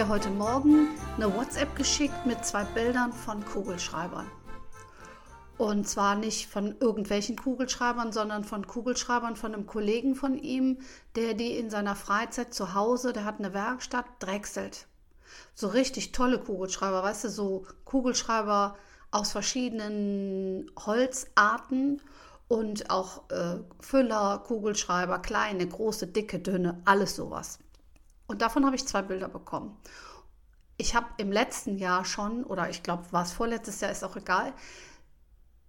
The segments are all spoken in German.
Mir heute Morgen eine WhatsApp geschickt mit zwei Bildern von Kugelschreibern. Und zwar nicht von irgendwelchen Kugelschreibern, sondern von Kugelschreibern von einem Kollegen von ihm, der die in seiner Freizeit zu Hause, der hat eine Werkstatt, drechselt. So richtig tolle Kugelschreiber, weißt du, so Kugelschreiber aus verschiedenen Holzarten und auch äh, Füller, Kugelschreiber, kleine, große, dicke, dünne, alles sowas. Und davon habe ich zwei Bilder bekommen. Ich habe im letzten Jahr schon, oder ich glaube, war es vorletztes Jahr, ist auch egal,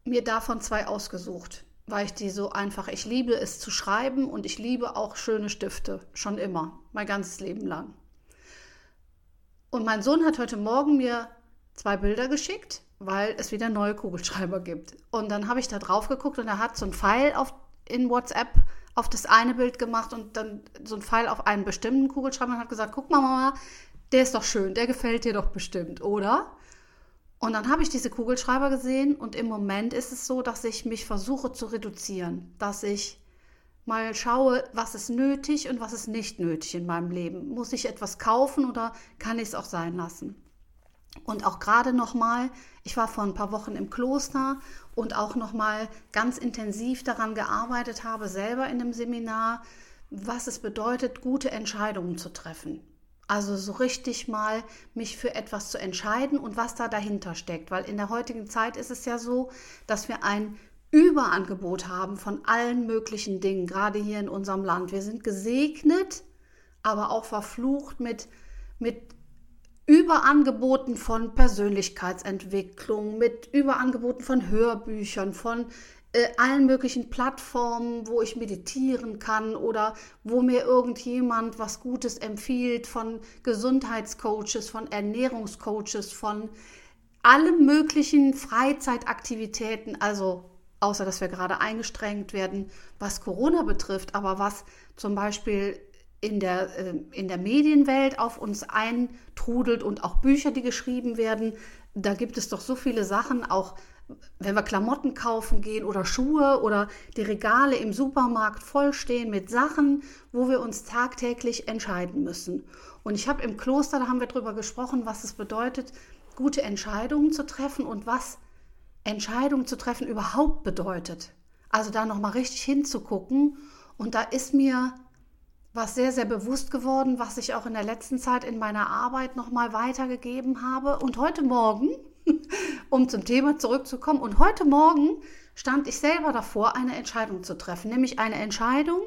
mir davon zwei ausgesucht, weil ich die so einfach, ich liebe es zu schreiben und ich liebe auch schöne Stifte, schon immer, mein ganzes Leben lang. Und mein Sohn hat heute Morgen mir zwei Bilder geschickt, weil es wieder neue Kugelschreiber gibt. Und dann habe ich da drauf geguckt und er hat so ein Pfeil in WhatsApp auf das eine Bild gemacht und dann so ein Pfeil auf einen bestimmten Kugelschreiber und hat gesagt, guck mal, Mama, der ist doch schön, der gefällt dir doch bestimmt, oder? Und dann habe ich diese Kugelschreiber gesehen und im Moment ist es so, dass ich mich versuche zu reduzieren, dass ich mal schaue, was ist nötig und was ist nicht nötig in meinem Leben. Muss ich etwas kaufen oder kann ich es auch sein lassen? Und auch gerade nochmal, ich war vor ein paar Wochen im Kloster und auch nochmal ganz intensiv daran gearbeitet habe, selber in einem Seminar, was es bedeutet, gute Entscheidungen zu treffen. Also so richtig mal mich für etwas zu entscheiden und was da dahinter steckt. Weil in der heutigen Zeit ist es ja so, dass wir ein Überangebot haben von allen möglichen Dingen, gerade hier in unserem Land. Wir sind gesegnet, aber auch verflucht mit, mit Überangeboten von Persönlichkeitsentwicklung, mit Überangeboten von Hörbüchern, von äh, allen möglichen Plattformen, wo ich meditieren kann oder wo mir irgendjemand was Gutes empfiehlt, von Gesundheitscoaches, von Ernährungscoaches, von allen möglichen Freizeitaktivitäten, also außer dass wir gerade eingestrengt werden, was Corona betrifft, aber was zum Beispiel in der, äh, in der Medienwelt auf uns eintrudelt und auch Bücher, die geschrieben werden, da gibt es doch so viele Sachen, auch wenn wir Klamotten kaufen gehen oder Schuhe oder die Regale im Supermarkt vollstehen mit Sachen, wo wir uns tagtäglich entscheiden müssen. Und ich habe im Kloster, da haben wir darüber gesprochen, was es bedeutet, gute Entscheidungen zu treffen und was Entscheidungen zu treffen überhaupt bedeutet. Also da nochmal richtig hinzugucken. Und da ist mir was sehr, sehr bewusst geworden, was ich auch in der letzten Zeit in meiner Arbeit nochmal weitergegeben habe. Und heute Morgen um zum Thema zurückzukommen. Und heute Morgen stand ich selber davor, eine Entscheidung zu treffen, nämlich eine Entscheidung,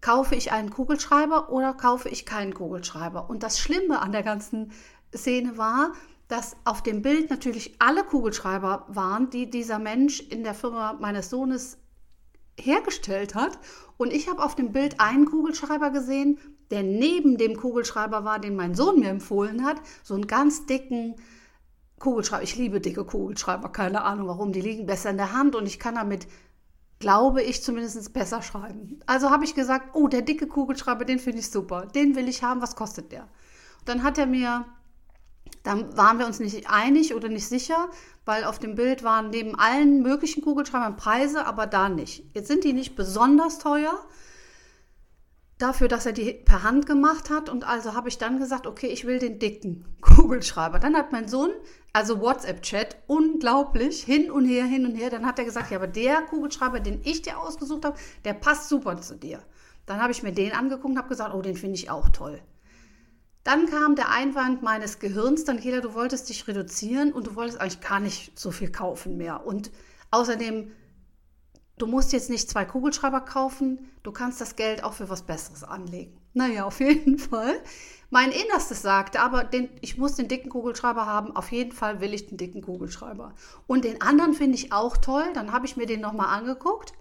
kaufe ich einen Kugelschreiber oder kaufe ich keinen Kugelschreiber. Und das Schlimme an der ganzen Szene war, dass auf dem Bild natürlich alle Kugelschreiber waren, die dieser Mensch in der Firma meines Sohnes hergestellt hat. Und ich habe auf dem Bild einen Kugelschreiber gesehen, der neben dem Kugelschreiber war, den mein Sohn mir empfohlen hat, so einen ganz dicken, Kugelschreiber. Ich liebe dicke Kugelschreiber, keine Ahnung warum. Die liegen besser in der Hand und ich kann damit, glaube ich, zumindest besser schreiben. Also habe ich gesagt, oh, der dicke Kugelschreiber, den finde ich super. Den will ich haben, was kostet der? Und dann hat er mir, dann waren wir uns nicht einig oder nicht sicher, weil auf dem Bild waren neben allen möglichen Kugelschreibern Preise, aber da nicht. Jetzt sind die nicht besonders teuer, dafür, dass er die per Hand gemacht hat. Und also habe ich dann gesagt, okay, ich will den dicken Kugelschreiber. Dann hat mein Sohn, also WhatsApp-Chat, unglaublich hin und her, hin und her. Dann hat er gesagt, ja, aber der Kugelschreiber, den ich dir ausgesucht habe, der passt super zu dir. Dann habe ich mir den angeguckt und habe gesagt, oh, den finde ich auch toll. Dann kam der Einwand meines Gehirns, Daniela, du wolltest dich reduzieren und du wolltest eigentlich gar nicht so viel kaufen mehr. Und außerdem du musst jetzt nicht zwei Kugelschreiber kaufen, du kannst das Geld auch für was Besseres anlegen. Naja, auf jeden Fall. Mein Innerstes sagte aber, den, ich muss den dicken Kugelschreiber haben. Auf jeden Fall will ich den dicken Kugelschreiber. Und den anderen finde ich auch toll. Dann habe ich mir den nochmal angeguckt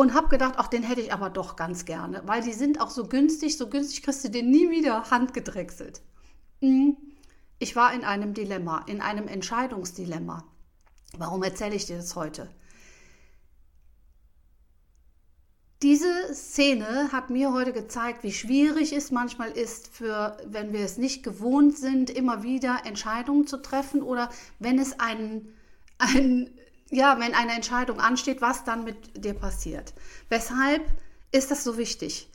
und habe gedacht, ach, den hätte ich aber doch ganz gerne, weil die sind auch so günstig. So günstig kriegst du den nie wieder handgedrechselt. Mhm. Ich war in einem Dilemma, in einem Entscheidungsdilemma. Warum erzähle ich dir das heute? Diese Szene hat mir heute gezeigt, wie schwierig es manchmal ist, für, wenn wir es nicht gewohnt sind, immer wieder Entscheidungen zu treffen oder wenn es ein, ein, ja, wenn eine Entscheidung ansteht, was dann mit dir passiert. Weshalb ist das so wichtig?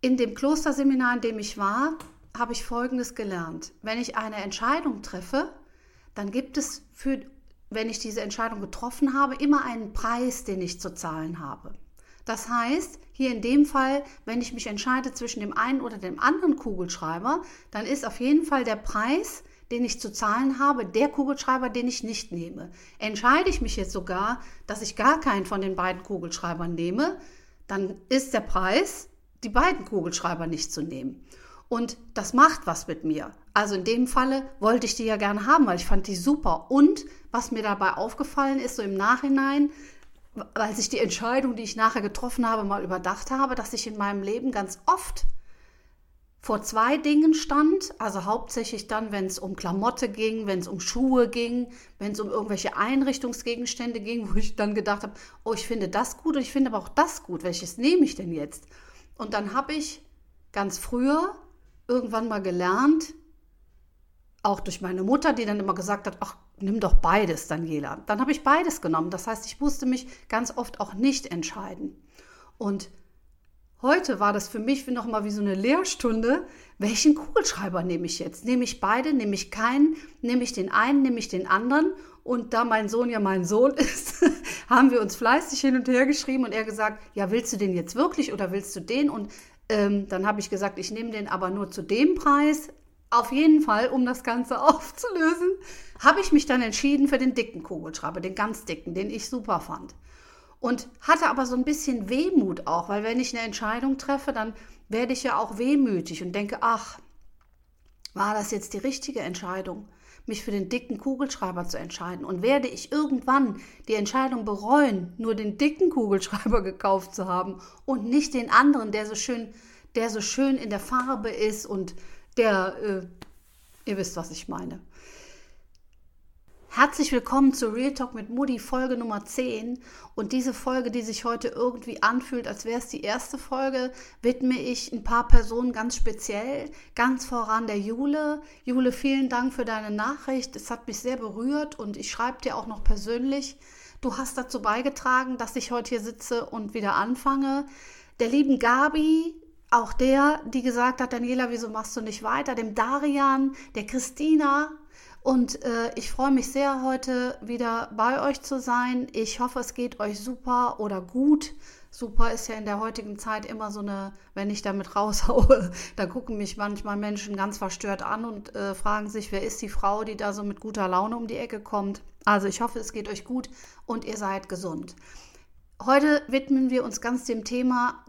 In dem Klosterseminar, in dem ich war, habe ich Folgendes gelernt. Wenn ich eine Entscheidung treffe, dann gibt es für, wenn ich diese Entscheidung getroffen habe, immer einen Preis, den ich zu zahlen habe. Das heißt, hier in dem Fall, wenn ich mich entscheide zwischen dem einen oder dem anderen Kugelschreiber, dann ist auf jeden Fall der Preis, den ich zu zahlen habe, der Kugelschreiber, den ich nicht nehme. Entscheide ich mich jetzt sogar, dass ich gar keinen von den beiden Kugelschreibern nehme, dann ist der Preis, die beiden Kugelschreiber nicht zu nehmen. Und das macht was mit mir. Also in dem Falle wollte ich die ja gerne haben, weil ich fand die super. Und was mir dabei aufgefallen ist, so im Nachhinein, als ich die Entscheidung, die ich nachher getroffen habe, mal überdacht habe, dass ich in meinem Leben ganz oft vor zwei Dingen stand, also hauptsächlich dann, wenn es um Klamotte ging, wenn es um Schuhe ging, wenn es um irgendwelche Einrichtungsgegenstände ging, wo ich dann gedacht habe, oh, ich finde das gut und ich finde aber auch das gut, welches nehme ich denn jetzt? Und dann habe ich ganz früher irgendwann mal gelernt, auch durch meine Mutter, die dann immer gesagt hat, ach, nimm doch beides, Daniela. Dann habe ich beides genommen. Das heißt, ich musste mich ganz oft auch nicht entscheiden. Und heute war das für mich noch mal wie so eine Lehrstunde. Welchen Kugelschreiber nehme ich jetzt? Nehme ich beide? Nehme ich keinen? Nehme ich den einen? Nehme ich den anderen? Und da mein Sohn ja mein Sohn ist, haben wir uns fleißig hin und her geschrieben und er gesagt, ja, willst du den jetzt wirklich oder willst du den? Und ähm, dann habe ich gesagt, ich nehme den aber nur zu dem Preis. Auf jeden Fall, um das Ganze aufzulösen, habe ich mich dann entschieden für den dicken Kugelschreiber, den ganz dicken, den ich super fand. Und hatte aber so ein bisschen Wehmut auch, weil wenn ich eine Entscheidung treffe, dann werde ich ja auch wehmütig und denke, ach, war das jetzt die richtige Entscheidung, mich für den dicken Kugelschreiber zu entscheiden? Und werde ich irgendwann die Entscheidung bereuen, nur den dicken Kugelschreiber gekauft zu haben und nicht den anderen, der so schön, der so schön in der Farbe ist und der, äh, ihr wisst, was ich meine. Herzlich willkommen zu Real Talk mit Moody, Folge Nummer 10. Und diese Folge, die sich heute irgendwie anfühlt, als wäre es die erste Folge, widme ich ein paar Personen ganz speziell. Ganz voran der Jule. Jule, vielen Dank für deine Nachricht. Es hat mich sehr berührt und ich schreibe dir auch noch persönlich. Du hast dazu beigetragen, dass ich heute hier sitze und wieder anfange. Der lieben Gabi, auch der, die gesagt hat, Daniela, wieso machst du nicht weiter? Dem Darian, der Christina. Und äh, ich freue mich sehr, heute wieder bei euch zu sein. Ich hoffe, es geht euch super oder gut. Super ist ja in der heutigen Zeit immer so eine, wenn ich damit raushaue, da gucken mich manchmal Menschen ganz verstört an und äh, fragen sich, wer ist die Frau, die da so mit guter Laune um die Ecke kommt. Also ich hoffe, es geht euch gut und ihr seid gesund. Heute widmen wir uns ganz dem Thema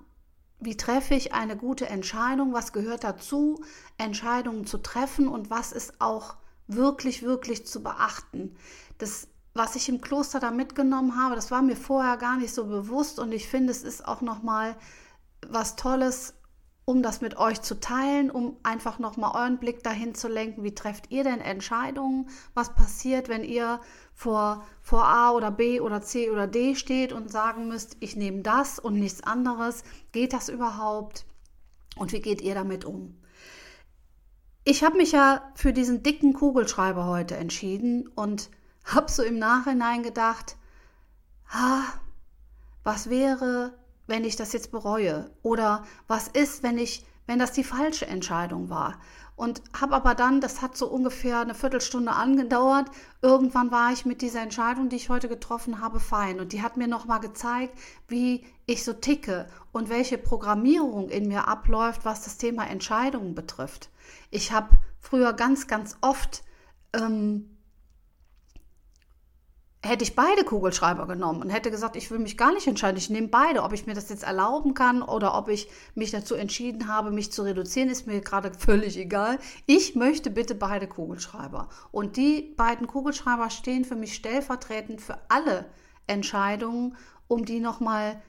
wie treffe ich eine gute Entscheidung? Was gehört dazu, Entscheidungen zu treffen und was ist auch wirklich, wirklich zu beachten? Das, was ich im Kloster da mitgenommen habe, das war mir vorher gar nicht so bewusst und ich finde, es ist auch nochmal was Tolles, um das mit euch zu teilen, um einfach nochmal euren Blick dahin zu lenken, wie trefft ihr denn Entscheidungen? Was passiert, wenn ihr vor, vor A oder B oder C oder D steht und sagen müsst, ich nehme das und nichts anderes? Geht das überhaupt? Und wie geht ihr damit um? Ich habe mich ja für diesen dicken Kugelschreiber heute entschieden und habe so im Nachhinein gedacht, ha, was wäre, wenn ich das jetzt bereue? Oder was ist, wenn ich, wenn das die falsche Entscheidung war? Und habe aber dann, das hat so ungefähr eine Viertelstunde angedauert, irgendwann war ich mit dieser Entscheidung, die ich heute getroffen habe, fein. Und die hat mir nochmal gezeigt, wie ich so ticke und welche Programmierung in mir abläuft, was das Thema Entscheidungen betrifft. Ich habe früher ganz, ganz oft ähm, hätte ich beide Kugelschreiber genommen und hätte gesagt, ich will mich gar nicht entscheiden, ich nehme beide. Ob ich mir das jetzt erlauben kann oder ob ich mich dazu entschieden habe, mich zu reduzieren, ist mir gerade völlig egal. Ich möchte bitte beide Kugelschreiber. Und die beiden Kugelschreiber stehen für mich stellvertretend für alle Entscheidungen, um die nochmal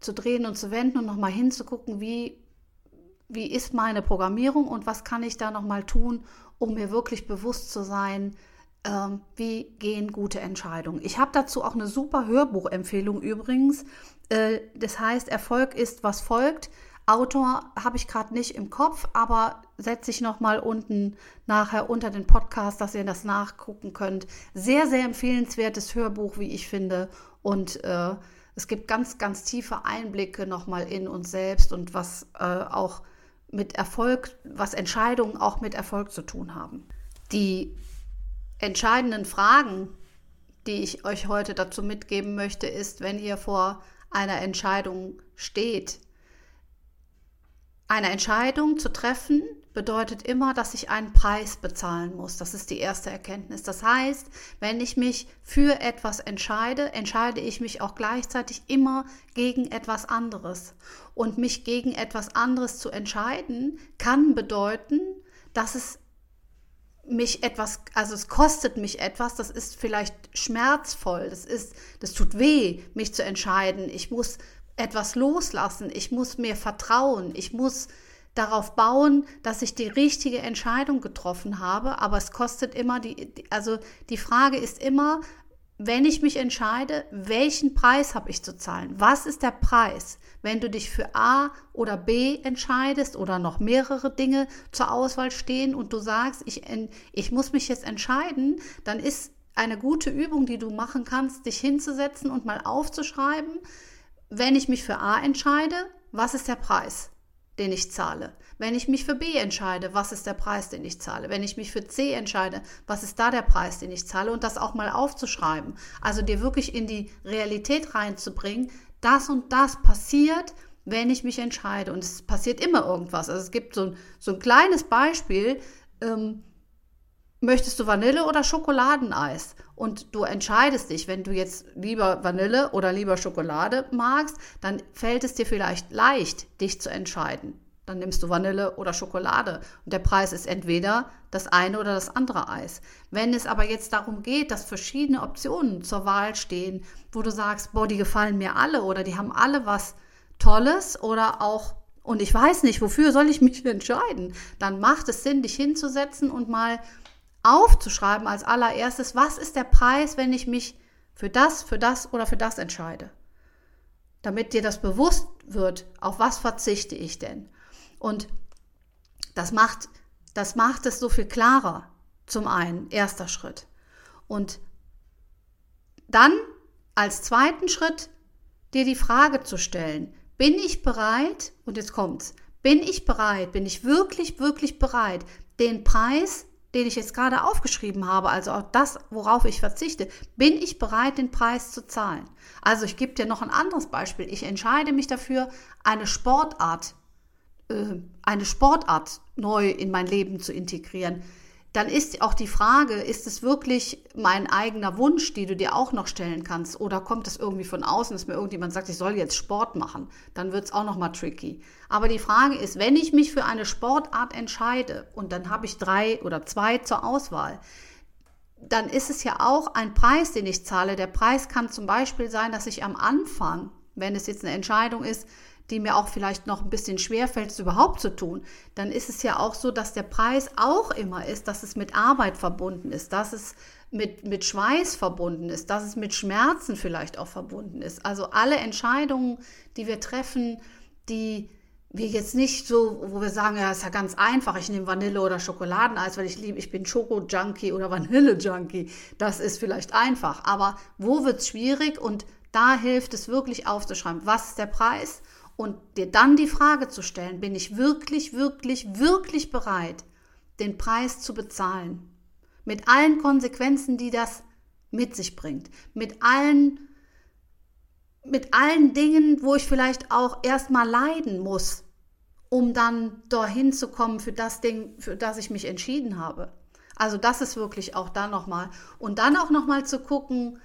zu drehen und zu wenden und nochmal hinzugucken, wie, wie ist meine Programmierung und was kann ich da nochmal tun, um mir wirklich bewusst zu sein, ähm, wie gehen gute Entscheidungen. Ich habe dazu auch eine super Hörbuchempfehlung übrigens. Äh, das heißt, Erfolg ist, was folgt. Autor habe ich gerade nicht im Kopf, aber setze ich nochmal unten nachher unter den Podcast, dass ihr das nachgucken könnt. Sehr, sehr empfehlenswertes Hörbuch, wie ich finde. Und äh, es gibt ganz, ganz tiefe Einblicke nochmal in uns selbst und was äh, auch mit Erfolg, was Entscheidungen auch mit Erfolg zu tun haben. Die entscheidenden Fragen, die ich euch heute dazu mitgeben möchte, ist, wenn ihr vor einer Entscheidung steht. Eine Entscheidung zu treffen bedeutet immer, dass ich einen Preis bezahlen muss. Das ist die erste Erkenntnis. Das heißt, wenn ich mich für etwas entscheide, entscheide ich mich auch gleichzeitig immer gegen etwas anderes. Und mich gegen etwas anderes zu entscheiden, kann bedeuten, dass es mich etwas, also es kostet mich etwas, das ist vielleicht schmerzvoll, das ist, das tut weh, mich zu entscheiden. Ich muss etwas loslassen, ich muss mir vertrauen, ich muss darauf bauen, dass ich die richtige Entscheidung getroffen habe, aber es kostet immer die, also die Frage ist immer, wenn ich mich entscheide, welchen Preis habe ich zu zahlen? Was ist der Preis? Wenn du dich für A oder B entscheidest oder noch mehrere Dinge zur Auswahl stehen und du sagst, ich, ich muss mich jetzt entscheiden, dann ist eine gute Übung, die du machen kannst, dich hinzusetzen und mal aufzuschreiben, wenn ich mich für A entscheide, was ist der Preis? Den ich zahle. Wenn ich mich für B entscheide, was ist der Preis, den ich zahle? Wenn ich mich für C entscheide, was ist da der Preis, den ich zahle? Und das auch mal aufzuschreiben. Also dir wirklich in die Realität reinzubringen, das und das passiert, wenn ich mich entscheide. Und es passiert immer irgendwas. Also es gibt so ein, so ein kleines Beispiel. Ähm, möchtest du Vanille oder Schokoladeneis? Und du entscheidest dich, wenn du jetzt lieber Vanille oder lieber Schokolade magst, dann fällt es dir vielleicht leicht, dich zu entscheiden. Dann nimmst du Vanille oder Schokolade und der Preis ist entweder das eine oder das andere Eis. Wenn es aber jetzt darum geht, dass verschiedene Optionen zur Wahl stehen, wo du sagst, boah, die gefallen mir alle oder die haben alle was Tolles oder auch und ich weiß nicht, wofür soll ich mich entscheiden, dann macht es Sinn, dich hinzusetzen und mal aufzuschreiben als allererstes, was ist der Preis, wenn ich mich für das, für das oder für das entscheide. Damit dir das bewusst wird, auf was verzichte ich denn. Und das macht, das macht es so viel klarer. Zum einen, erster Schritt. Und dann als zweiten Schritt dir die Frage zu stellen, bin ich bereit, und jetzt kommt's, bin ich bereit, bin ich wirklich, wirklich bereit, den Preis den ich jetzt gerade aufgeschrieben habe, also auch das, worauf ich verzichte, bin ich bereit, den Preis zu zahlen. Also ich gebe dir noch ein anderes Beispiel. Ich entscheide mich dafür, eine Sportart, äh, eine Sportart neu in mein Leben zu integrieren dann ist auch die Frage, ist es wirklich mein eigener Wunsch, die du dir auch noch stellen kannst, oder kommt es irgendwie von außen, dass mir irgendjemand sagt, ich soll jetzt Sport machen, dann wird es auch nochmal tricky. Aber die Frage ist, wenn ich mich für eine Sportart entscheide und dann habe ich drei oder zwei zur Auswahl, dann ist es ja auch ein Preis, den ich zahle. Der Preis kann zum Beispiel sein, dass ich am Anfang, wenn es jetzt eine Entscheidung ist, die mir auch vielleicht noch ein bisschen schwerfällt, es überhaupt zu tun, dann ist es ja auch so, dass der Preis auch immer ist, dass es mit Arbeit verbunden ist, dass es mit, mit Schweiß verbunden ist, dass es mit Schmerzen vielleicht auch verbunden ist. Also alle Entscheidungen, die wir treffen, die wir jetzt nicht so, wo wir sagen, ja, ist ja ganz einfach, ich nehme Vanille oder Schokoladeneis, weil ich liebe, ich bin Schoko-Junkie oder Vanille-Junkie. Das ist vielleicht einfach. Aber wo wird es schwierig? Und da hilft es wirklich aufzuschreiben, was ist der Preis und dir dann die Frage zu stellen, bin ich wirklich, wirklich, wirklich bereit, den Preis zu bezahlen? Mit allen Konsequenzen, die das mit sich bringt, mit allen, mit allen Dingen, wo ich vielleicht auch erstmal leiden muss, um dann dahin zu kommen für das Ding, für das ich mich entschieden habe. Also das ist wirklich auch da nochmal. Und dann auch nochmal zu gucken,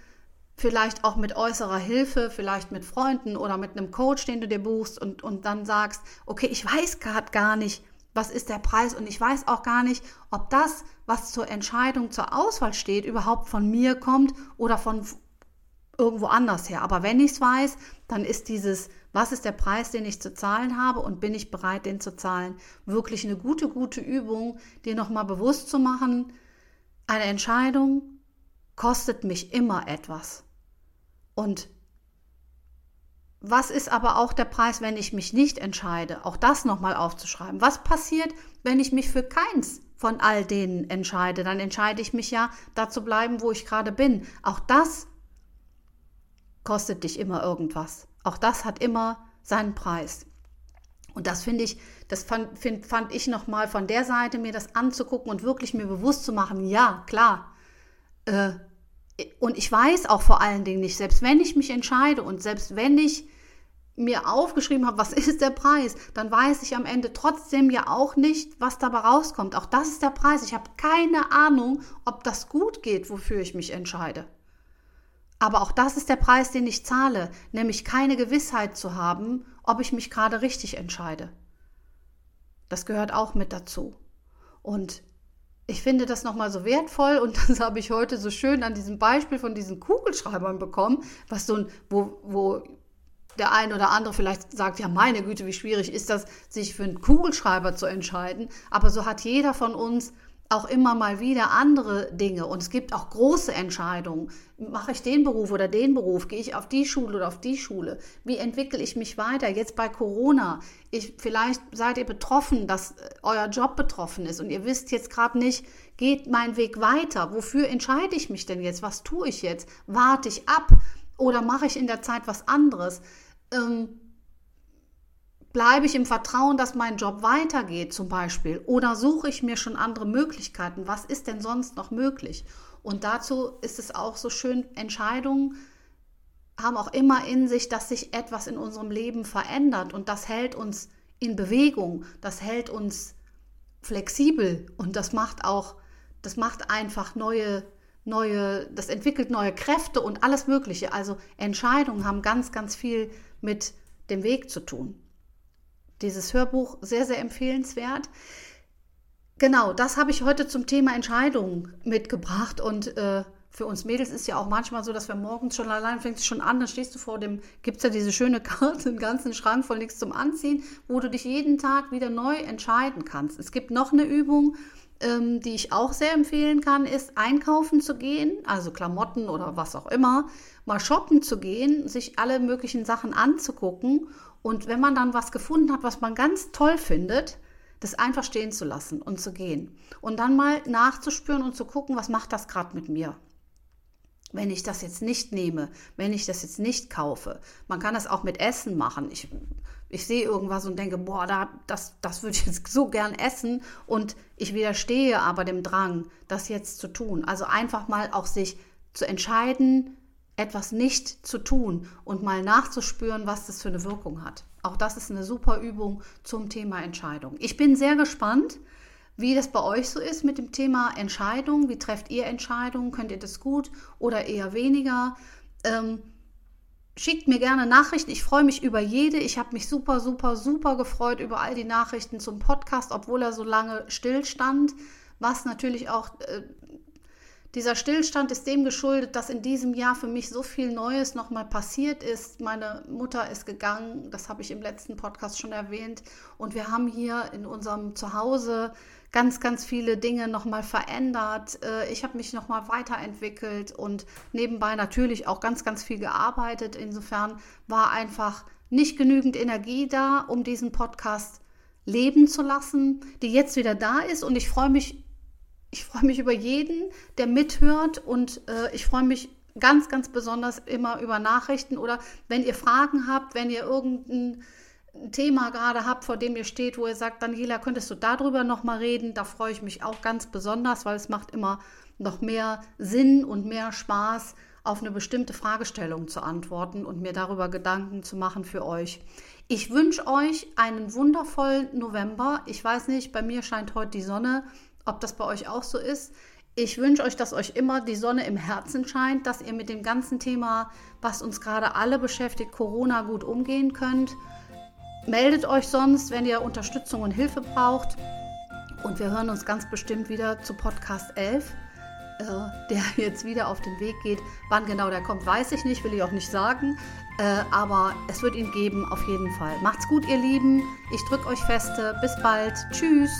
vielleicht auch mit äußerer Hilfe, vielleicht mit Freunden oder mit einem Coach, den du dir buchst und, und dann sagst, okay, ich weiß gerade gar nicht, was ist der Preis und ich weiß auch gar nicht, ob das, was zur Entscheidung, zur Auswahl steht, überhaupt von mir kommt oder von irgendwo anders her. Aber wenn ich es weiß, dann ist dieses, was ist der Preis, den ich zu zahlen habe und bin ich bereit, den zu zahlen, wirklich eine gute, gute Übung, dir nochmal bewusst zu machen, eine Entscheidung kostet mich immer etwas. Und was ist aber auch der Preis, wenn ich mich nicht entscheide? Auch das nochmal aufzuschreiben. Was passiert, wenn ich mich für keins von all denen entscheide? Dann entscheide ich mich ja, da zu bleiben, wo ich gerade bin. Auch das kostet dich immer irgendwas. Auch das hat immer seinen Preis. Und das finde ich, das fand, find, fand ich nochmal von der Seite, mir das anzugucken und wirklich mir bewusst zu machen, ja, klar. Äh, und ich weiß auch vor allen Dingen nicht, selbst wenn ich mich entscheide und selbst wenn ich mir aufgeschrieben habe, was ist der Preis, dann weiß ich am Ende trotzdem ja auch nicht, was dabei rauskommt. Auch das ist der Preis. Ich habe keine Ahnung, ob das gut geht, wofür ich mich entscheide. Aber auch das ist der Preis, den ich zahle, nämlich keine Gewissheit zu haben, ob ich mich gerade richtig entscheide. Das gehört auch mit dazu. Und ich finde das nochmal so wertvoll und das habe ich heute so schön an diesem Beispiel von diesen Kugelschreibern bekommen, was so ein, wo, wo der eine oder andere vielleicht sagt, ja meine Güte, wie schwierig ist das, sich für einen Kugelschreiber zu entscheiden. Aber so hat jeder von uns auch immer mal wieder andere Dinge und es gibt auch große Entscheidungen. Mache ich den Beruf oder den Beruf? Gehe ich auf die Schule oder auf die Schule? Wie entwickle ich mich weiter? Jetzt bei Corona. Ich, vielleicht seid ihr betroffen, dass äh, euer Job betroffen ist und ihr wisst jetzt gerade nicht, geht mein Weg weiter? Wofür entscheide ich mich denn jetzt? Was tue ich jetzt? Warte ich ab oder mache ich in der Zeit was anderes? Ähm, Bleibe ich im Vertrauen, dass mein Job weitergeht zum Beispiel? Oder suche ich mir schon andere Möglichkeiten? Was ist denn sonst noch möglich? Und dazu ist es auch so schön, Entscheidungen haben auch immer in sich, dass sich etwas in unserem Leben verändert und das hält uns in Bewegung, das hält uns flexibel und das macht auch, das macht einfach neue, neue, das entwickelt neue Kräfte und alles Mögliche. Also Entscheidungen haben ganz, ganz viel mit dem Weg zu tun dieses Hörbuch sehr, sehr empfehlenswert. Genau, das habe ich heute zum Thema Entscheidungen mitgebracht und äh, für uns Mädels ist ja auch manchmal so, dass wir morgens schon allein fängst schon an, dann stehst du vor dem, gibt es ja diese schöne Karte, einen ganzen Schrank voll nichts zum Anziehen, wo du dich jeden Tag wieder neu entscheiden kannst. Es gibt noch eine Übung, ähm, die ich auch sehr empfehlen kann, ist einkaufen zu gehen, also Klamotten oder was auch immer, mal shoppen zu gehen, sich alle möglichen Sachen anzugucken und wenn man dann was gefunden hat, was man ganz toll findet, das einfach stehen zu lassen und zu gehen. Und dann mal nachzuspüren und zu gucken, was macht das gerade mit mir. Wenn ich das jetzt nicht nehme, wenn ich das jetzt nicht kaufe. Man kann das auch mit Essen machen. Ich, ich sehe irgendwas und denke, boah, da, das, das würde ich jetzt so gern essen und ich widerstehe aber dem Drang, das jetzt zu tun. Also einfach mal auch sich zu entscheiden, etwas nicht zu tun und mal nachzuspüren, was das für eine Wirkung hat. Auch das ist eine super Übung zum Thema Entscheidung. Ich bin sehr gespannt, wie das bei euch so ist mit dem Thema Entscheidung. Wie trefft ihr Entscheidungen? Könnt ihr das gut oder eher weniger? Ähm, schickt mir gerne Nachrichten. Ich freue mich über jede. Ich habe mich super, super, super gefreut über all die Nachrichten zum Podcast, obwohl er so lange stillstand, was natürlich auch äh, dieser Stillstand ist dem geschuldet, dass in diesem Jahr für mich so viel Neues nochmal passiert ist. Meine Mutter ist gegangen, das habe ich im letzten Podcast schon erwähnt. Und wir haben hier in unserem Zuhause ganz, ganz viele Dinge nochmal verändert. Äh, ich habe mich nochmal weiterentwickelt und nebenbei natürlich auch ganz, ganz viel gearbeitet. Insofern war einfach nicht genügend Energie da, um diesen Podcast leben zu lassen, die jetzt wieder da ist. Und ich freue mich ich freue mich über jeden, der mithört und äh, ich freue mich ganz, ganz besonders immer über Nachrichten oder wenn ihr Fragen habt, wenn ihr irgendein Thema gerade habt, vor dem ihr steht, wo ihr sagt, Daniela, könntest du darüber nochmal reden? Da freue ich mich auch ganz besonders, weil es macht immer noch mehr Sinn und mehr Spaß, auf eine bestimmte Fragestellung zu antworten und mir darüber Gedanken zu machen für euch. Ich wünsche euch einen wundervollen November. Ich weiß nicht, bei mir scheint heute die Sonne ob das bei euch auch so ist. Ich wünsche euch, dass euch immer die Sonne im Herzen scheint, dass ihr mit dem ganzen Thema, was uns gerade alle beschäftigt, Corona gut umgehen könnt. Meldet euch sonst, wenn ihr Unterstützung und Hilfe braucht. Und wir hören uns ganz bestimmt wieder zu Podcast 11, äh, der jetzt wieder auf den Weg geht. Wann genau der kommt, weiß ich nicht, will ich auch nicht sagen. Äh, aber es wird ihn geben, auf jeden Fall. Macht's gut, ihr Lieben. Ich drücke euch feste. Bis bald. Tschüss.